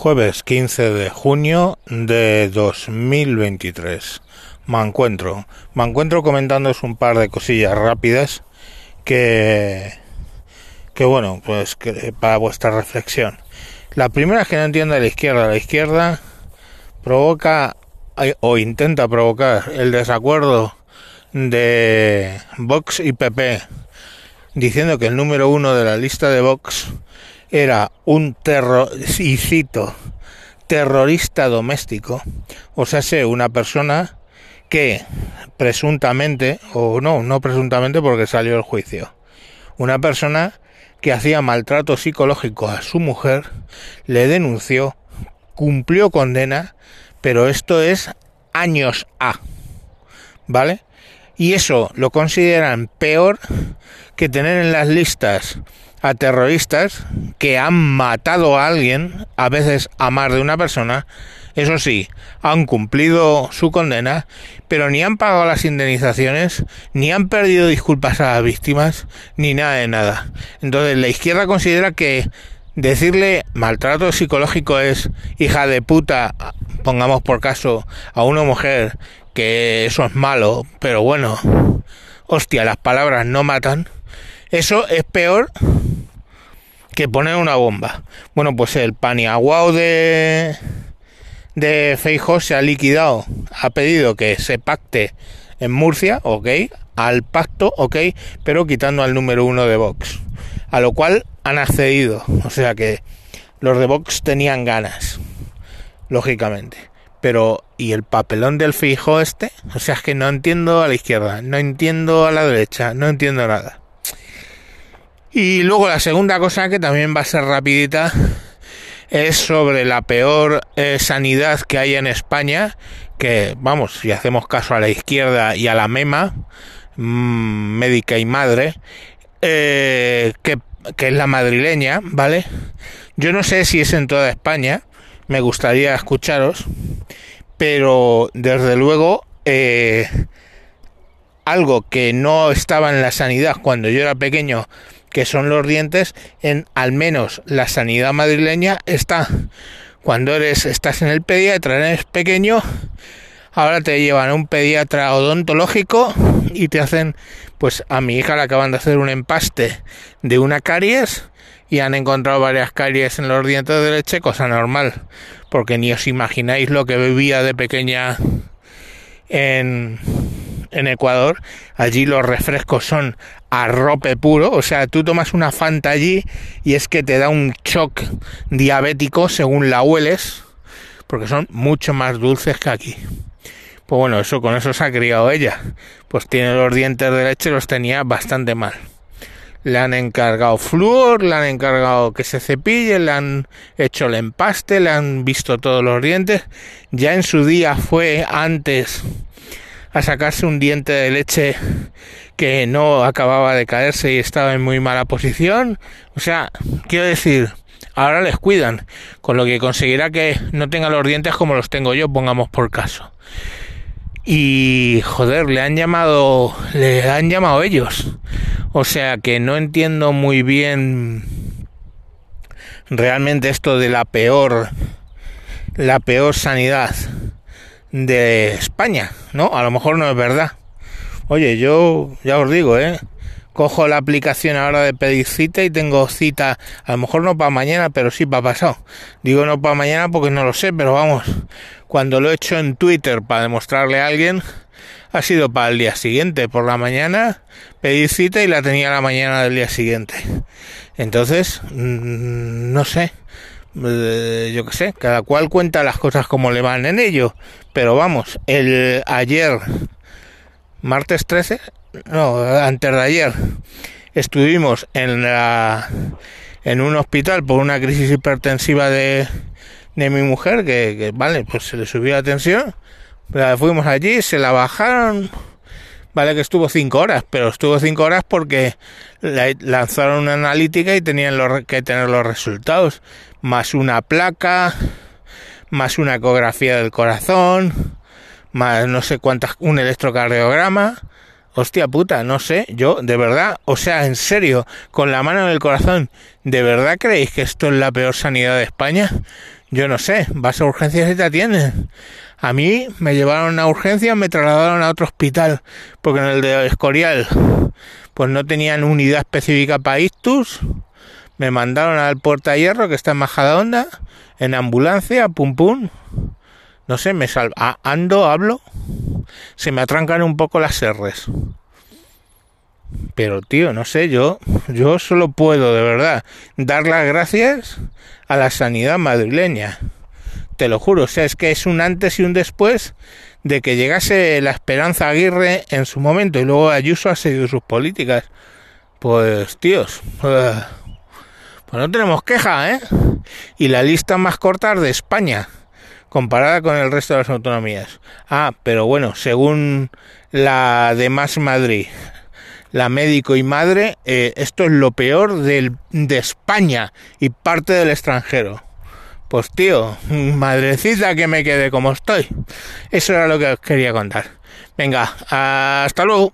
Jueves 15 de junio de 2023. Me encuentro. Me encuentro comentándoos un par de cosillas rápidas que. que bueno, pues que para vuestra reflexión. La primera es que no entiendo a la izquierda. La izquierda provoca o intenta provocar el desacuerdo de Vox y PP diciendo que el número uno de la lista de Vox era un terror, terrorista doméstico, o sea, sé, una persona que presuntamente, o no, no presuntamente porque salió el juicio, una persona que hacía maltrato psicológico a su mujer, le denunció, cumplió condena, pero esto es años A, ¿vale? Y eso lo consideran peor que tener en las listas a terroristas que han matado a alguien, a veces a más de una persona, eso sí, han cumplido su condena, pero ni han pagado las indemnizaciones, ni han perdido disculpas a las víctimas, ni nada de nada. Entonces la izquierda considera que decirle maltrato psicológico es hija de puta, pongamos por caso, a una mujer, que eso es malo, pero bueno, hostia, las palabras no matan eso es peor que poner una bomba. Bueno, pues el paniaguao de, de Feijóo se ha liquidado. Ha pedido que se pacte en Murcia, ok, al pacto, ok, pero quitando al número uno de Vox. A lo cual han accedido. O sea que los de Vox tenían ganas, lógicamente. Pero, ¿y el papelón del Feijóo este? O sea, es que no entiendo a la izquierda, no entiendo a la derecha, no entiendo nada. Y luego la segunda cosa que también va a ser rapidita es sobre la peor eh, sanidad que hay en España, que vamos, si hacemos caso a la izquierda y a la MEMA, mm, médica y madre, eh, que, es la madrileña, ¿vale? Yo no sé si es en toda España, me gustaría escucharos, pero desde luego eh, algo que no estaba en la sanidad cuando yo era pequeño, que son los dientes, en al menos la sanidad madrileña está. Cuando eres, estás en el pediatra, eres pequeño, ahora te llevan a un pediatra odontológico y te hacen, pues a mi hija le acaban de hacer un empaste de una caries y han encontrado varias caries en los dientes de leche, cosa normal, porque ni os imagináis lo que bebía de pequeña en en Ecuador, allí los refrescos son arrope puro, o sea, tú tomas una Fanta allí y es que te da un shock diabético según la hueles, porque son mucho más dulces que aquí. Pues bueno, eso con eso se ha criado ella. Pues tiene los dientes de leche, los tenía bastante mal. Le han encargado flúor, le han encargado que se cepille, le han hecho el empaste, le han visto todos los dientes. Ya en su día fue antes a sacarse un diente de leche que no acababa de caerse y estaba en muy mala posición. O sea, quiero decir, ahora les cuidan, con lo que conseguirá que no tenga los dientes como los tengo yo, pongamos por caso. Y joder, le han llamado, le han llamado ellos. O sea que no entiendo muy bien realmente esto de la peor, la peor sanidad de España, ¿no? A lo mejor no es verdad. Oye, yo ya os digo, ¿eh? Cojo la aplicación ahora de pedir cita y tengo cita, a lo mejor no para mañana, pero sí para pasado. Digo no para mañana porque no lo sé, pero vamos, cuando lo he hecho en Twitter para demostrarle a alguien, ha sido para el día siguiente. Por la mañana pedí cita y la tenía la mañana del día siguiente. Entonces, mm, no sé, eh, yo qué sé, cada cual cuenta las cosas como le van en ello. Pero vamos, el ayer, martes 13, no, antes de ayer, estuvimos en la en un hospital por una crisis hipertensiva de, de mi mujer, que, vale, pues se le subió la tensión. fuimos allí, se la bajaron. Vale que estuvo cinco horas, pero estuvo cinco horas porque lanzaron una analítica y tenían que tener los resultados más una placa, más una ecografía del corazón, más no sé cuántas, un electrocardiograma. Hostia puta, no sé, yo de verdad, o sea, en serio, con la mano en el corazón, ¿de verdad creéis que esto es la peor sanidad de España? yo no sé, vas a urgencias y te atienden. A mí me llevaron a urgencias, me trasladaron a otro hospital, porque en el de Escorial pues no tenían unidad específica para ictus. Me mandaron al Puerta Hierro, que está en Majadahonda, en ambulancia, pum pum. No sé, me salva. ando, hablo. Se me atrancan un poco las R's. Pero tío, no sé, yo, yo solo puedo de verdad dar las gracias a la sanidad madrileña. Te lo juro, o sea, es que es un antes y un después de que llegase la Esperanza Aguirre en su momento y luego Ayuso ha seguido sus políticas. Pues tíos, pues, pues no tenemos queja, ¿eh? Y la lista más corta de España comparada con el resto de las autonomías. Ah, pero bueno, según la de Más Madrid, la médico y madre, eh, esto es lo peor del, de España y parte del extranjero. Pues tío, madrecita que me quede como estoy. Eso era lo que os quería contar. Venga, hasta luego.